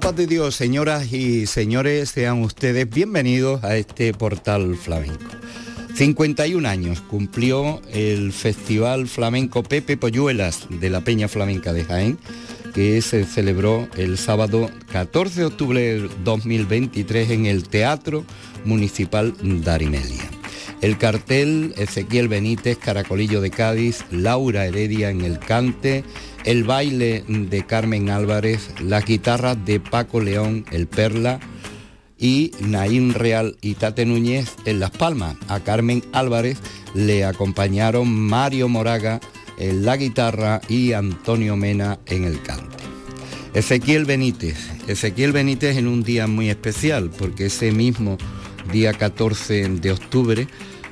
paz de Dios, señoras y señores, sean ustedes bienvenidos a este portal flamenco. 51 años cumplió el Festival Flamenco Pepe Polluelas de la Peña Flamenca de Jaén, que se celebró el sábado 14 de octubre de 2023 en el Teatro Municipal Darimelia. El cartel Ezequiel Benítez, Caracolillo de Cádiz, Laura Heredia en el Cante, el baile de Carmen Álvarez, las guitarras de Paco León, el Perla, y Naín Real y Tate Núñez en Las Palmas. A Carmen Álvarez le acompañaron Mario Moraga en la guitarra y Antonio Mena en el cante. Ezequiel Benítez. Ezequiel Benítez en un día muy especial porque ese mismo día 14 de octubre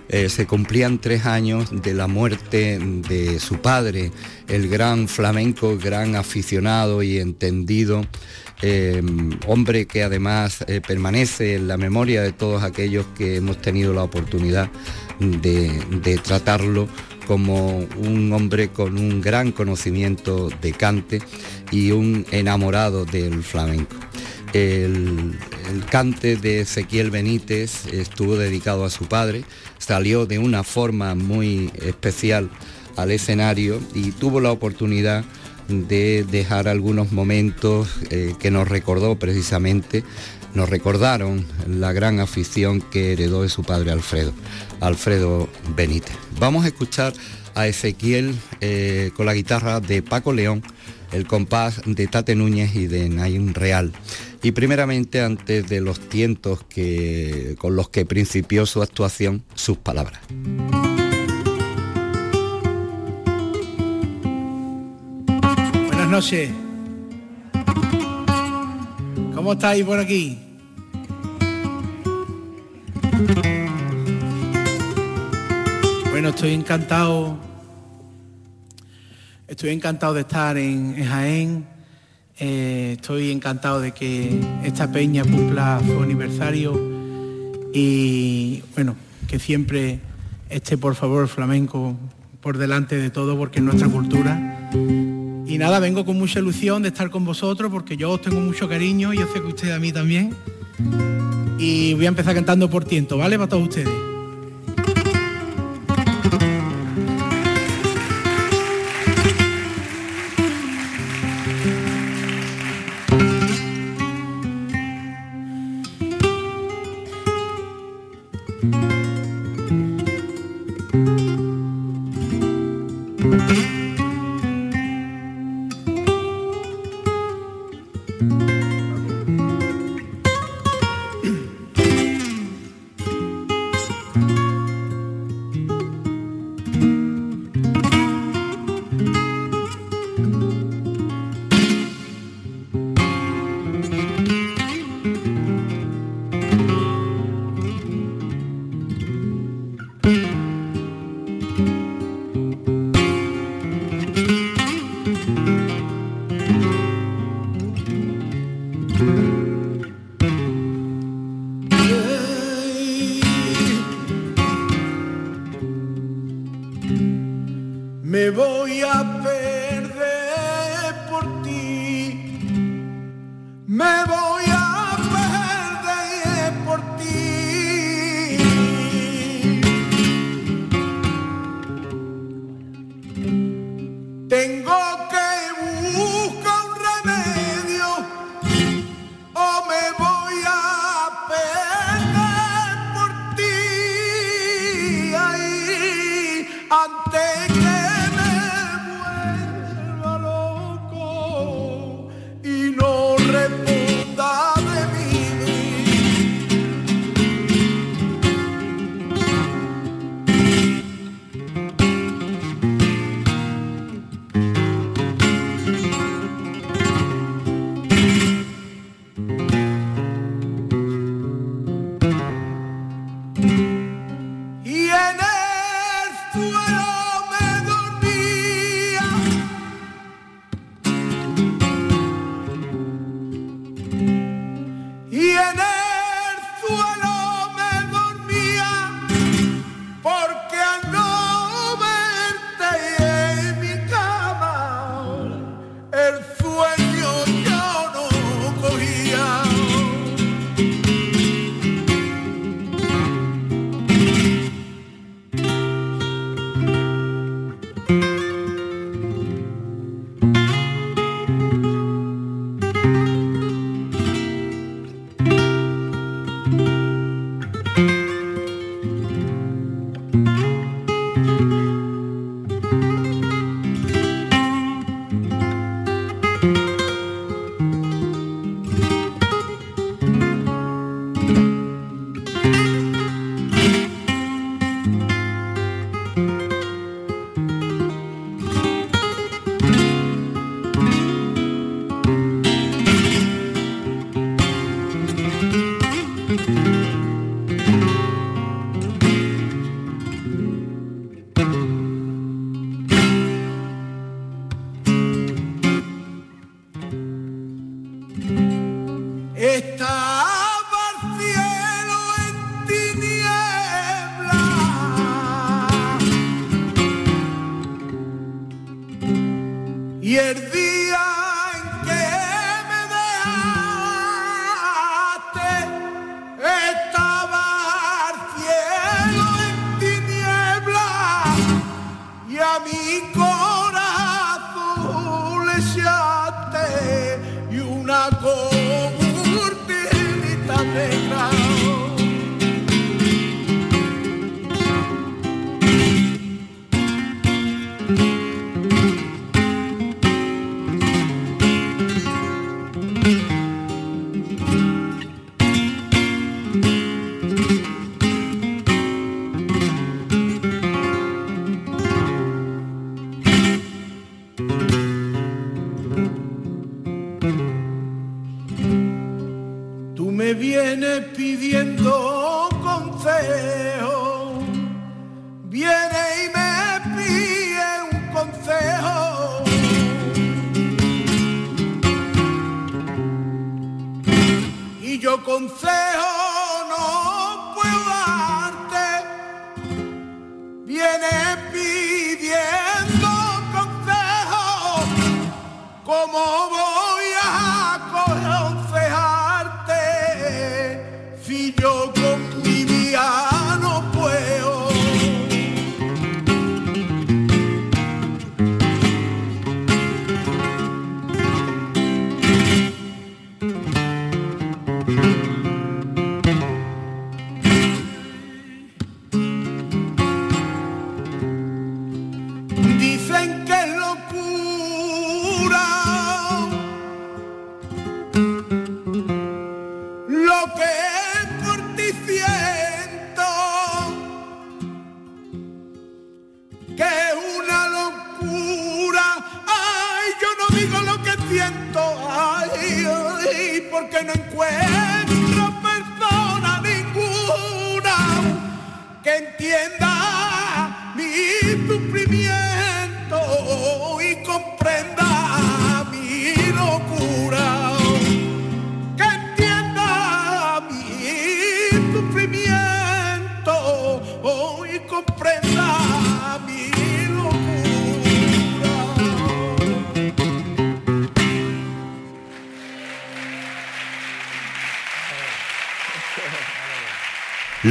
eh, se cumplían tres años de la muerte de su padre, el gran flamenco, gran aficionado y entendido, eh, hombre que además eh, permanece en la memoria de todos aquellos que hemos tenido la oportunidad de tratarlo como un hombre con un gran conocimiento de cante y un enamorado del flamenco. El, cante de Ezequiel Benítez estuvo dedicado a su padre, salió de una forma muy especial al escenario y tuvo la oportunidad de dejar algunos momentos eh, que nos recordó precisamente, nos recordaron la gran afición que heredó de su padre Alfredo, Alfredo Benítez. Vamos a escuchar a Ezequiel eh, con la guitarra de Paco León, el compás de Tate Núñez y de Naim Real. Y primeramente, antes de los tientos que, con los que principió su actuación, sus palabras. Buenas noches. ¿Cómo estáis por aquí? Bueno, estoy encantado. Estoy encantado de estar en Jaén eh, estoy encantado de que esta peña cumpla su aniversario y bueno, que siempre esté por favor el flamenco por delante de todo porque es nuestra cultura. Y nada, vengo con mucha ilusión de estar con vosotros porque yo os tengo mucho cariño y yo sé que ustedes a mí también. Y voy a empezar cantando por tiento, ¿vale? Para todos ustedes.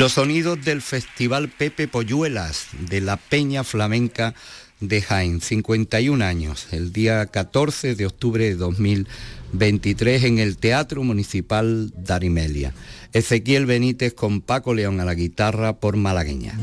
Los sonidos del Festival Pepe Polluelas de la Peña Flamenca de Jaén, 51 años, el día 14 de octubre de 2023 en el Teatro Municipal Darimelia. Ezequiel Benítez con Paco León a la guitarra por malagueña.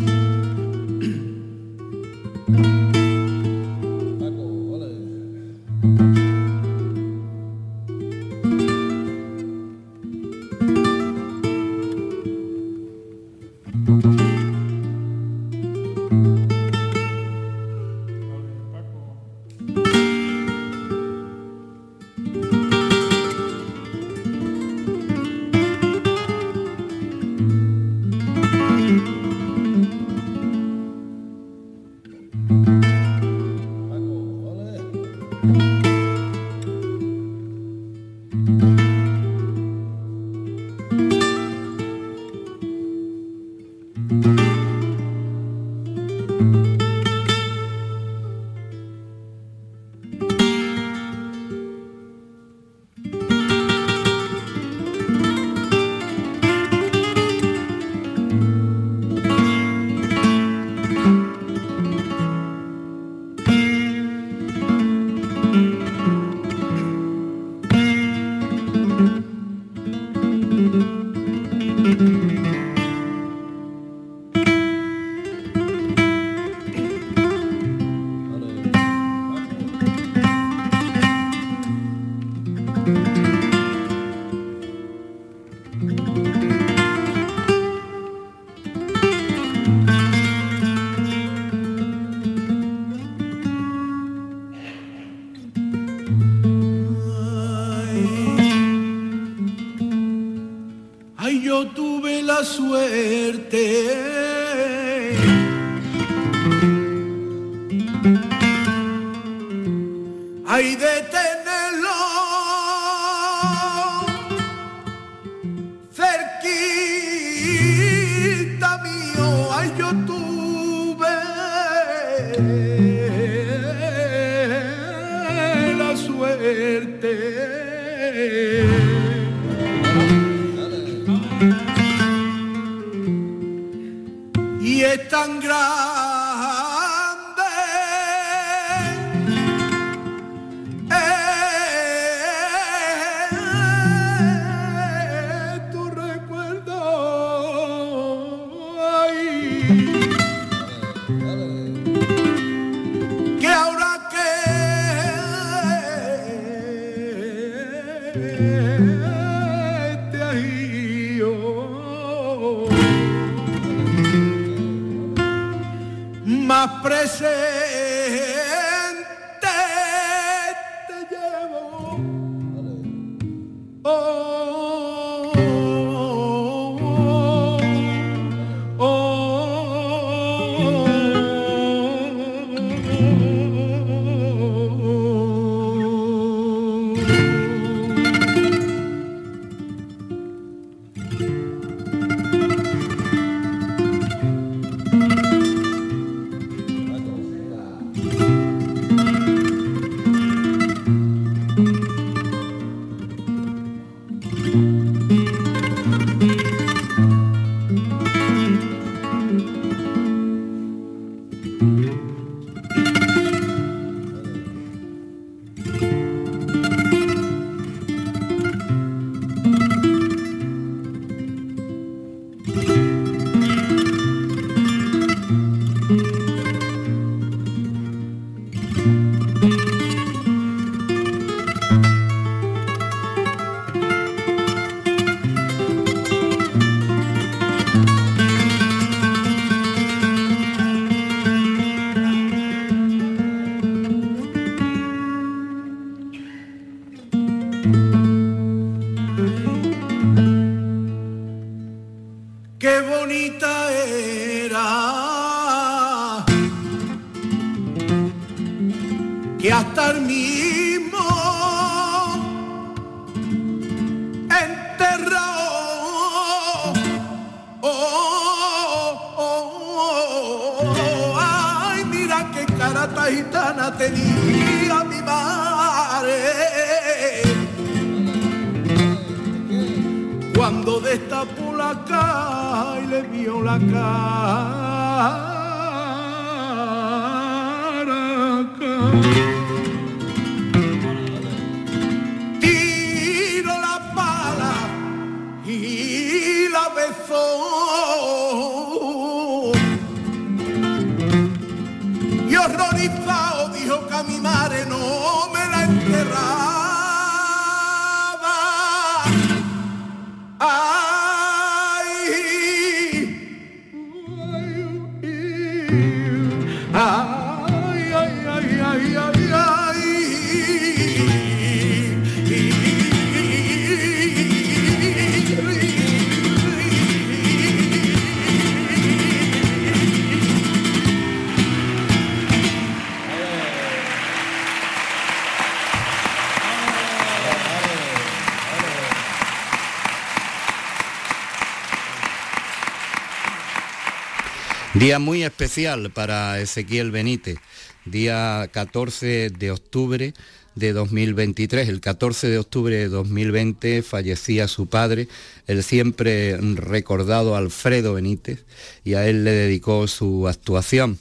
Día muy especial para Ezequiel Benítez, día 14 de octubre de 2023. El 14 de octubre de 2020 fallecía su padre, el siempre recordado Alfredo Benítez, y a él le dedicó su actuación.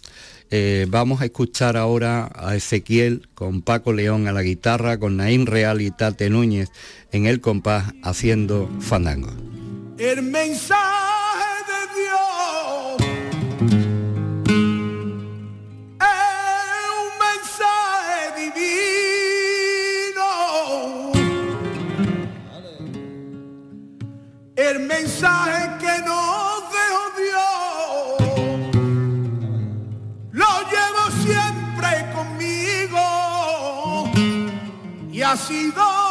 Eh, vamos a escuchar ahora a Ezequiel con Paco León a la guitarra, con Naín Real y Tate Núñez en el compás haciendo fandango. El mensaje de Dios mensaje que nos dejó Dios. Lo llevo siempre conmigo. Y así doy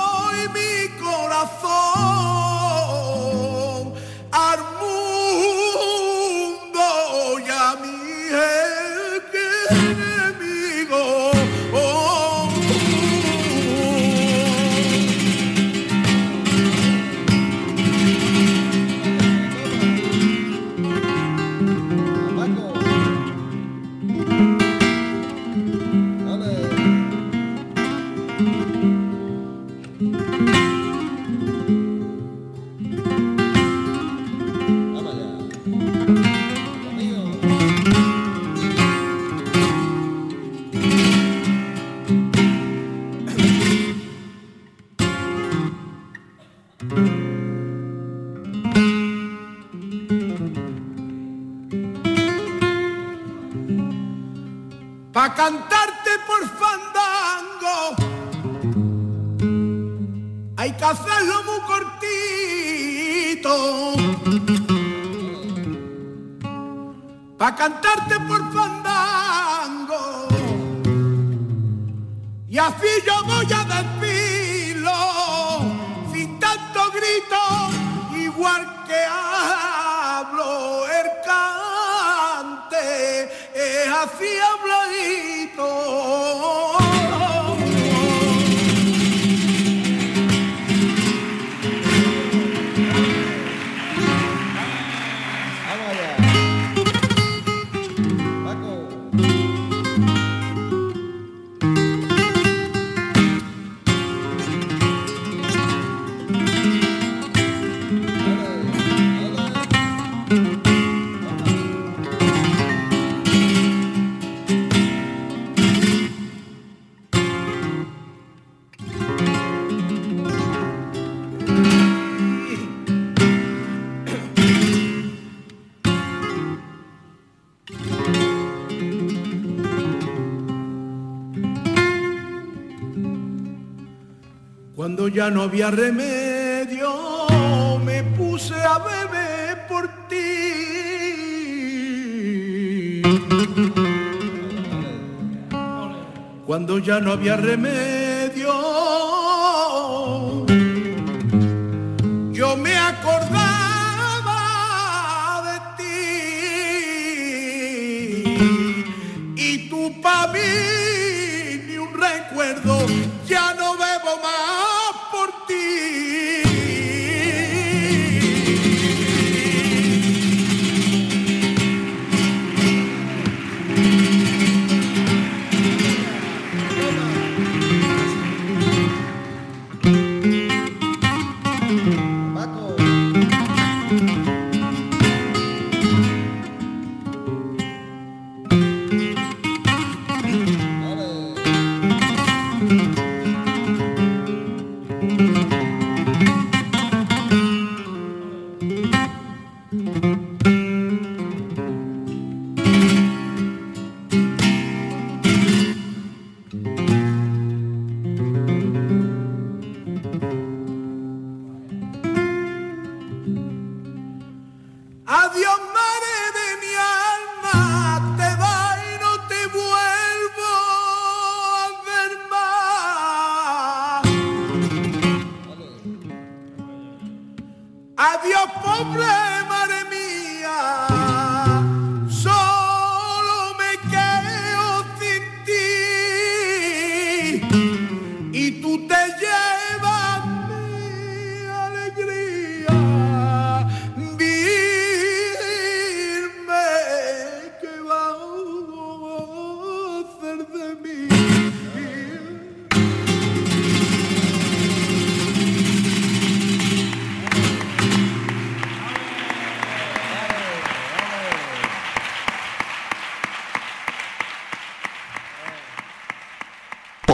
cantarte por fandango. Hay que hacerlo muy cortito. Pa' cantarte por fandango. Y así yo voy a desfilo, sin tanto grito, igual que hablo es así Cuando ya no había remedio, me puse a beber por ti. Cuando ya no había remedio, yo me acordaba de ti. Y tú para mí ni un recuerdo,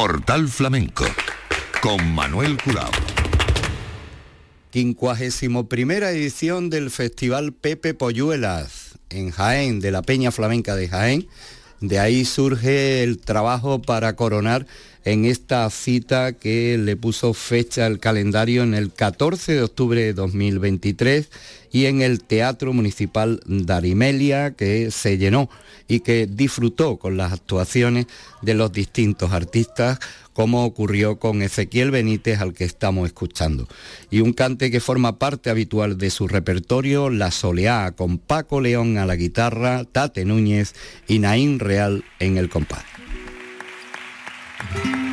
Portal Flamenco con Manuel Curao. 51 edición del Festival Pepe Polluelas en Jaén, de la Peña Flamenca de Jaén. De ahí surge el trabajo para coronar en esta cita que le puso fecha al calendario en el 14 de octubre de 2023 y en el Teatro Municipal Darimelia que se llenó y que disfrutó con las actuaciones de los distintos artistas como ocurrió con Ezequiel Benítez al que estamos escuchando. Y un cante que forma parte habitual de su repertorio, La Soleá, con Paco León a la guitarra, Tate Núñez y Naín Real en el compás. Thank you.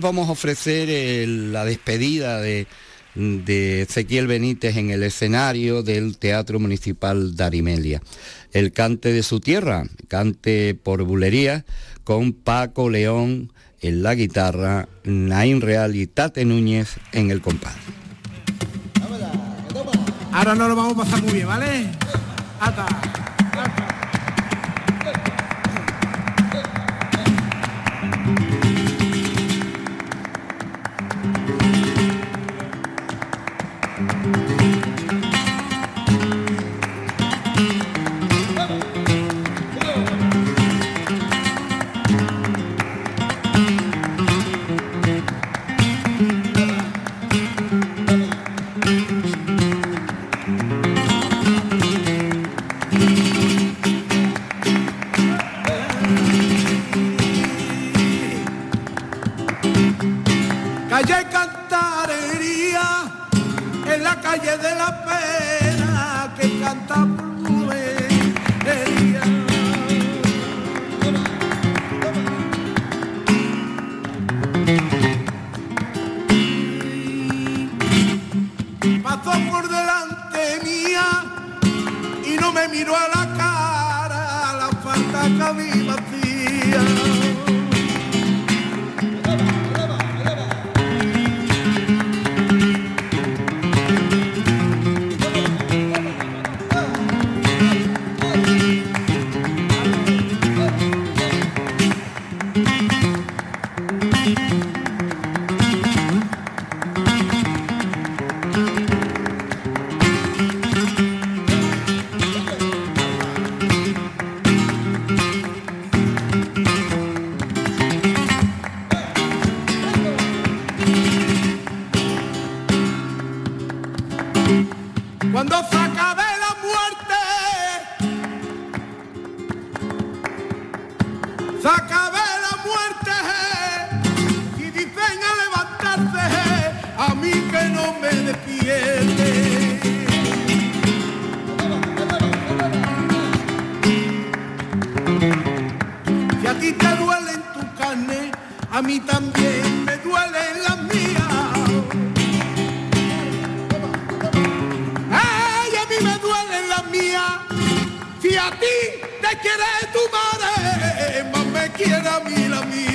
Vamos a ofrecer la despedida de, Ezequiel Benítez en el escenario del Teatro Municipal de Arimelia. El cante de su tierra, cante por bulería, con Paco León en la guitarra, Nain Real y Tate Núñez en el compás. Ahora no lo vamos a pasar muy bien, ¿vale? Allá cantarería en la calle de la pena que canta pulmonería. Pasó por delante mía y no me miró a la cara la falta camino. quién a mí la mía.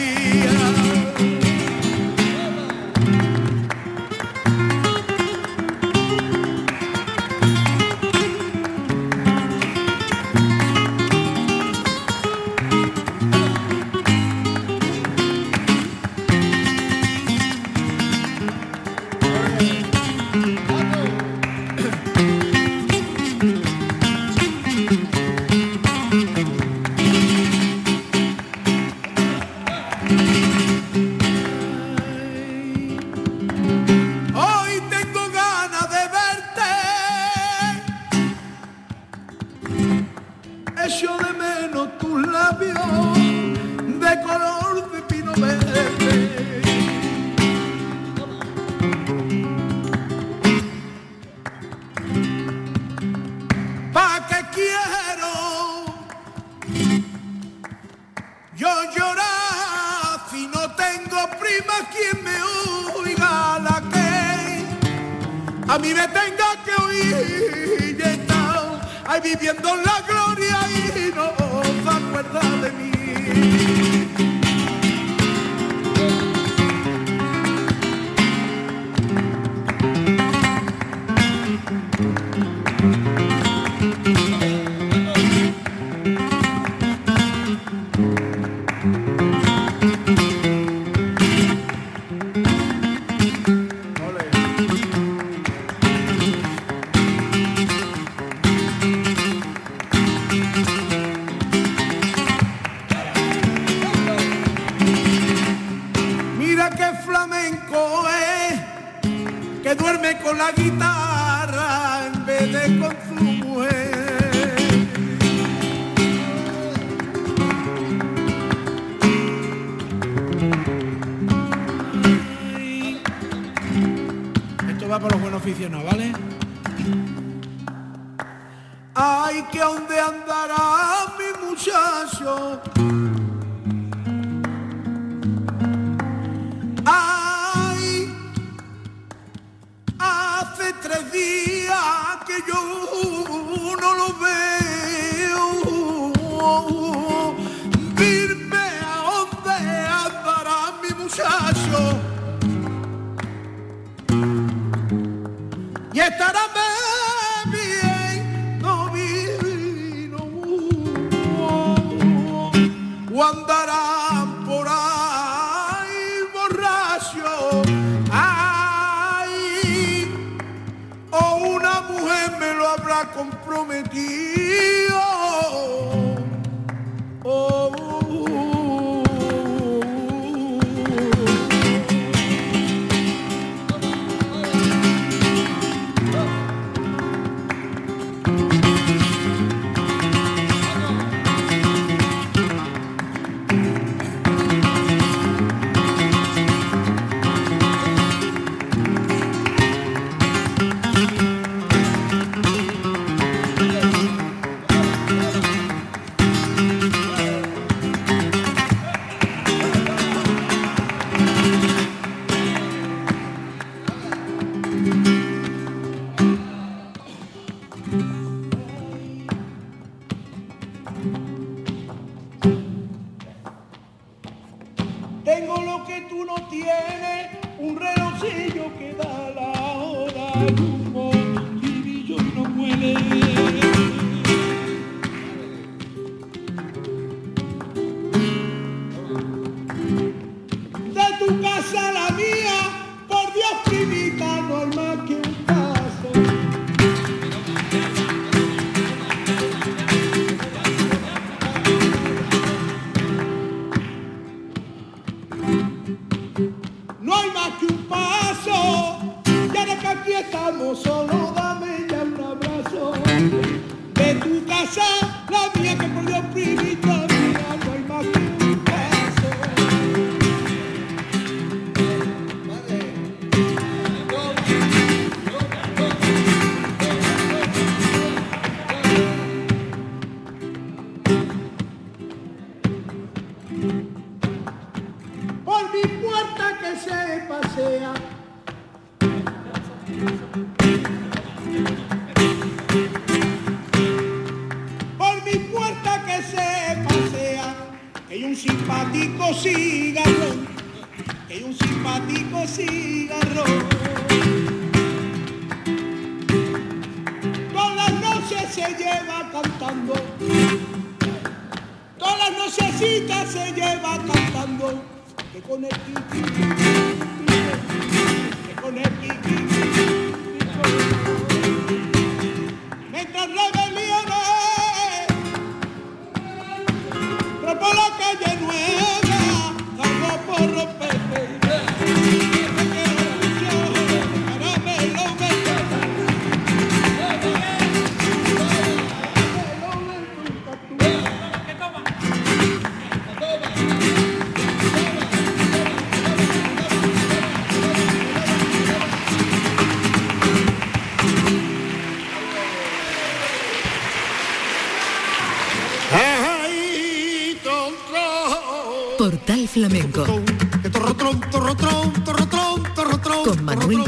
con la guitarra en vez de con su mujer. Esto va para los buenos oficios, ¿no, ¿vale? Ay, que dónde andará mi muchacho. Tres días que yo no lo veo. Dime a dónde andará mi muchacho. Y estará comprometido. Cantando, todas las nochecitas se lleva cantando, que con el kiki, que con el kiki, mientras rebeliones, rompo la calle nueva, salgo por romperme. Flamenco Con Manuel.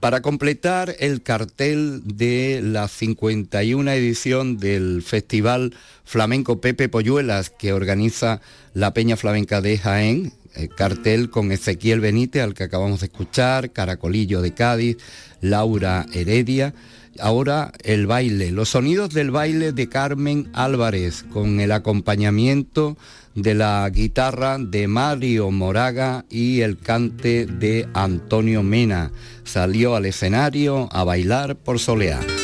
Para completar el cartel de la 51 edición del Festival Flamenco Pepe Polluelas que organiza la Peña Flamenca de Jaén, el cartel con Ezequiel Benítez, al que acabamos de escuchar, Caracolillo de Cádiz, Laura Heredia. Ahora el baile, los sonidos del baile de Carmen Álvarez, con el acompañamiento de la guitarra de Mario Moraga y el cante de Antonio Mena. Salió al escenario a bailar por solear.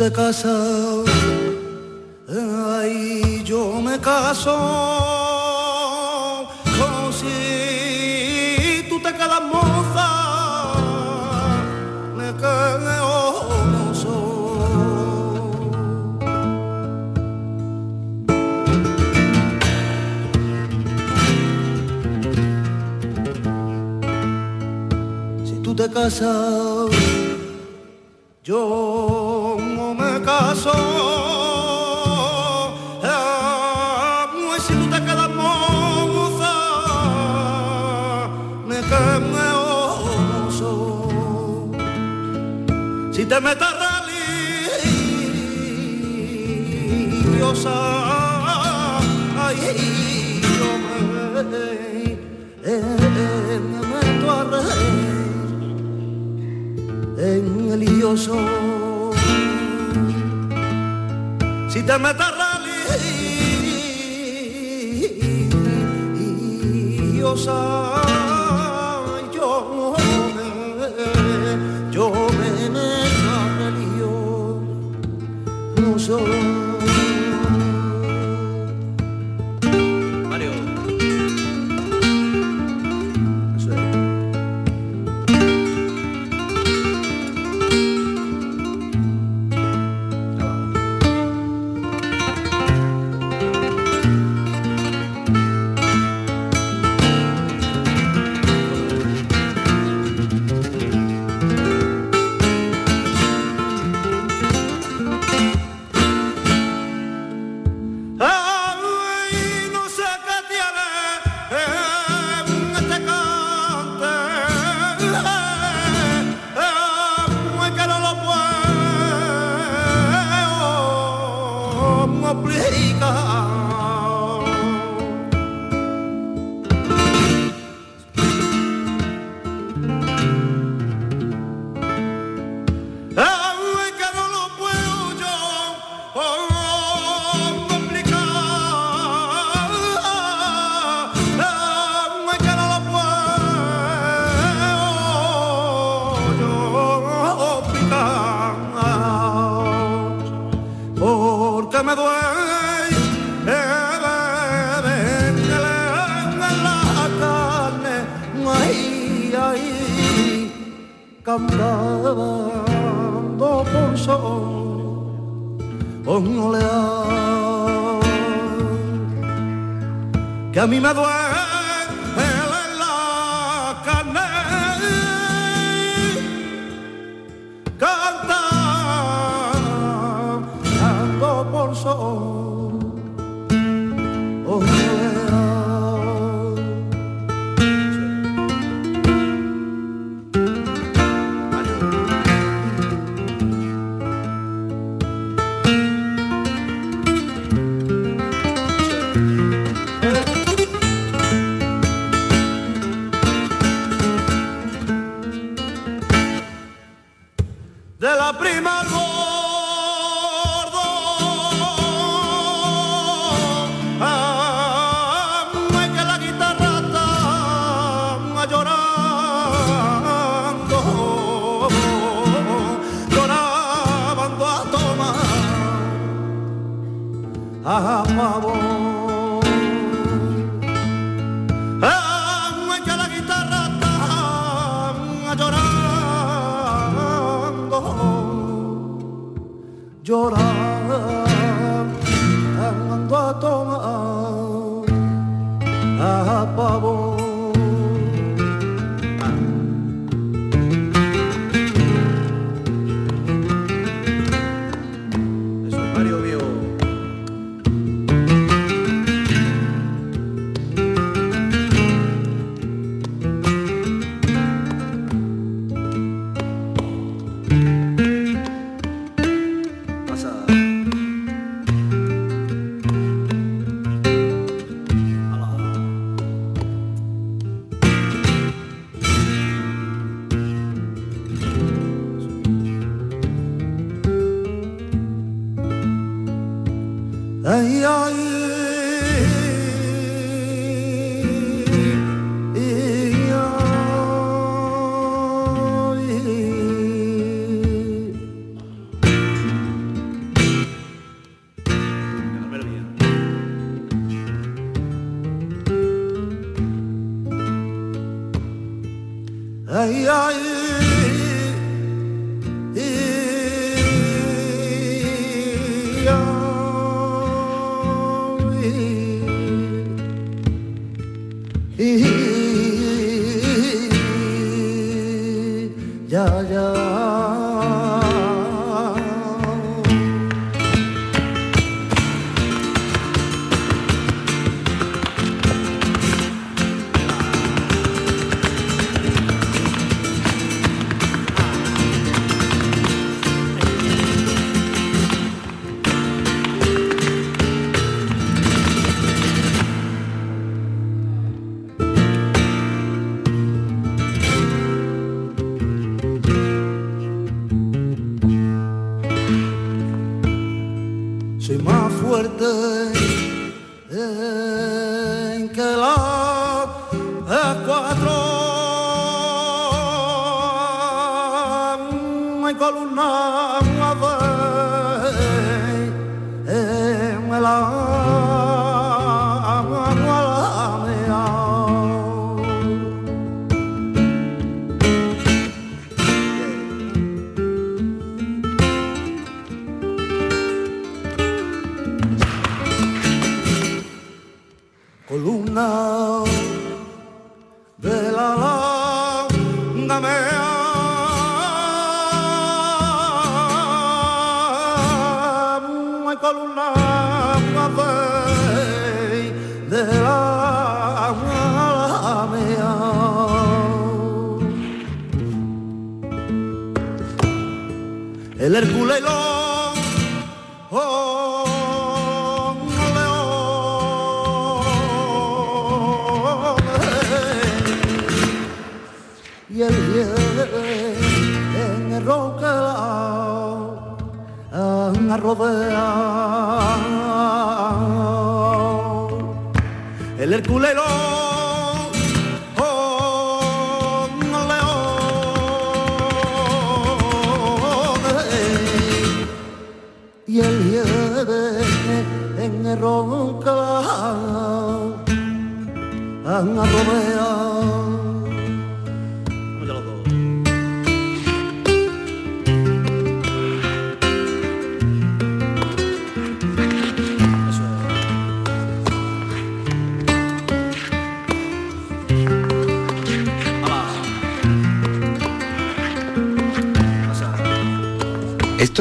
de casa, ahí yo me caso, como si tú te quedas moza, me quedo mozo. Si tú te casas, yo te metas religiosa. Ay, yo me, meto a reír en. Si te metas animado Hallelujah.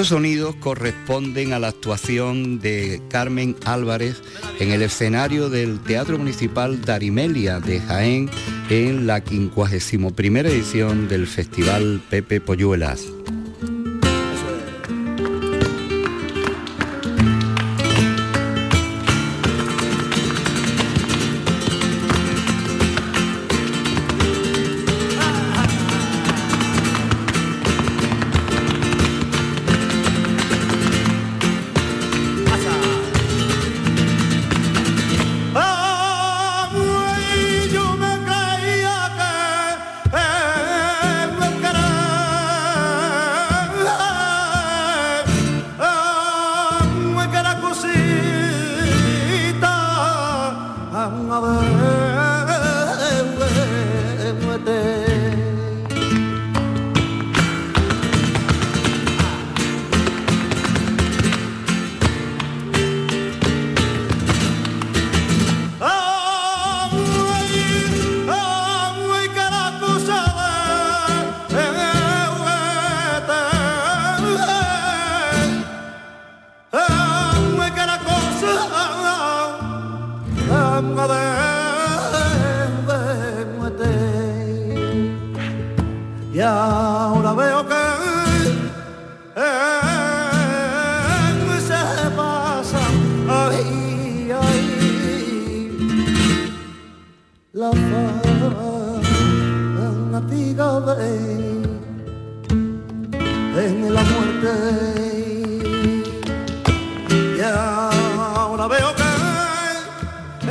Sonidos corresponden a la actuación de Carmen Álvarez en el escenario del Teatro Municipal Darimelia de Jaén en la 51 edición del Festival Pepe Polluelas.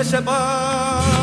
ese é bar.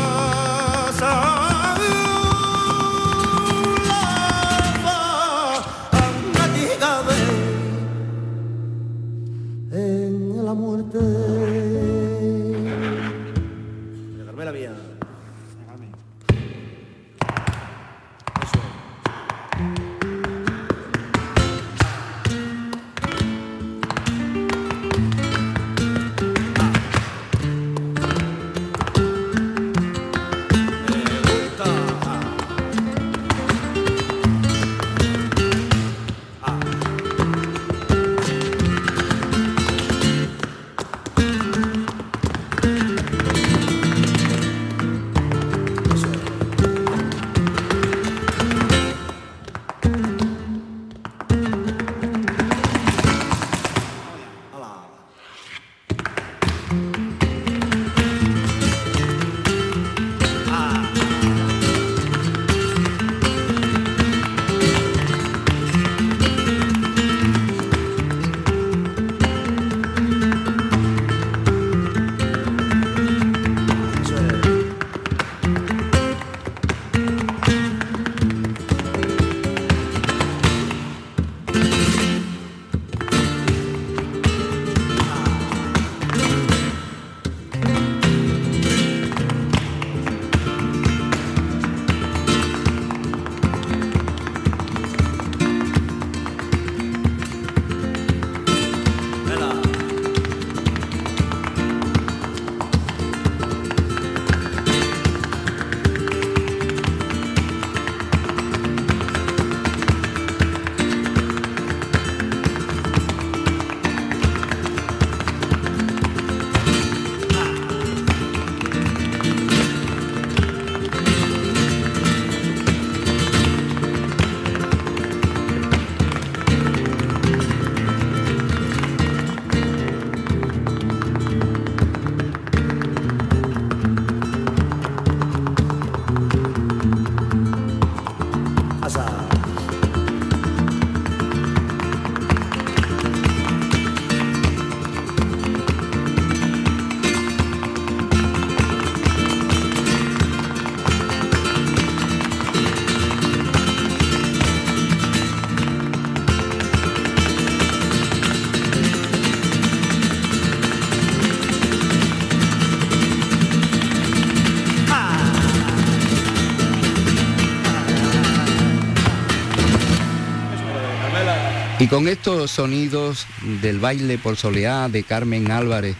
Y con estos sonidos del baile por soleá de Carmen Álvarez,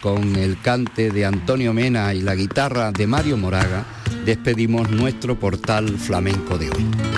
con el cante de Antonio Mena y la guitarra de Mario Moraga, despedimos nuestro portal flamenco de hoy.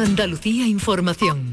Andalucía Información.